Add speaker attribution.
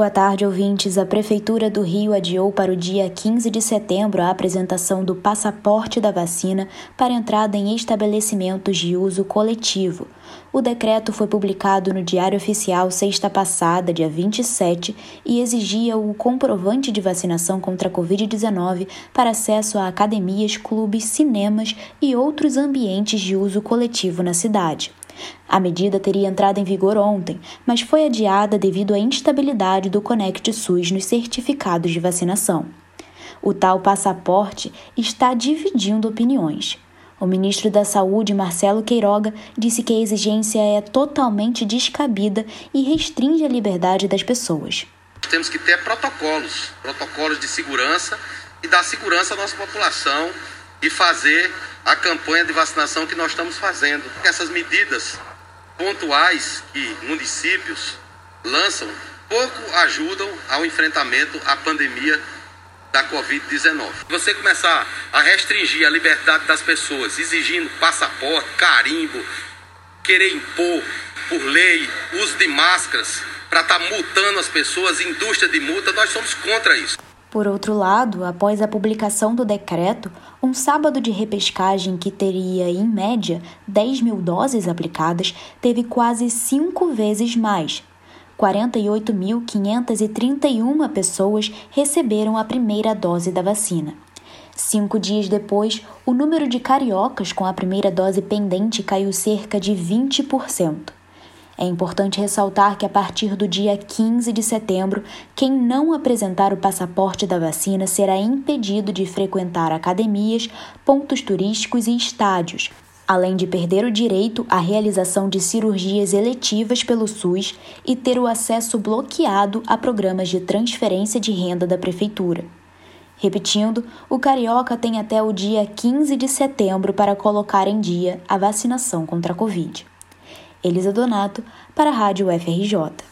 Speaker 1: Boa tarde, ouvintes. A Prefeitura do Rio adiou para o dia 15 de setembro a apresentação do passaporte da vacina para entrada em estabelecimentos de uso coletivo. O decreto foi publicado no Diário Oficial sexta passada, dia 27, e exigia o comprovante de vacinação contra a Covid-19 para acesso a academias, clubes, cinemas e outros ambientes de uso coletivo na cidade. A medida teria entrado em vigor ontem, mas foi adiada devido à instabilidade do Conect SUS nos certificados de vacinação. O tal passaporte está dividindo opiniões. O ministro da Saúde, Marcelo Queiroga, disse que a exigência é totalmente descabida e restringe a liberdade das pessoas.
Speaker 2: Temos que ter protocolos, protocolos de segurança e dar segurança à nossa população e fazer a campanha de vacinação que nós estamos fazendo. Essas medidas pontuais que municípios lançam pouco ajudam ao enfrentamento à pandemia da Covid-19. Você começar a restringir a liberdade das pessoas, exigindo passaporte, carimbo, querer impor por lei uso de máscaras para estar tá multando as pessoas, indústria de multa, nós somos contra isso.
Speaker 1: Por outro lado, após a publicação do decreto, um sábado de repescagem que teria, em média, 10 mil doses aplicadas, teve quase cinco vezes mais. 48.531 pessoas receberam a primeira dose da vacina. Cinco dias depois, o número de cariocas com a primeira dose pendente caiu cerca de 20%. É importante ressaltar que a partir do dia 15 de setembro, quem não apresentar o passaporte da vacina será impedido de frequentar academias, pontos turísticos e estádios, além de perder o direito à realização de cirurgias eletivas pelo SUS e ter o acesso bloqueado a programas de transferência de renda da Prefeitura. Repetindo, o Carioca tem até o dia 15 de setembro para colocar em dia a vacinação contra a Covid. Elisa Donato, para a Rádio FRJ.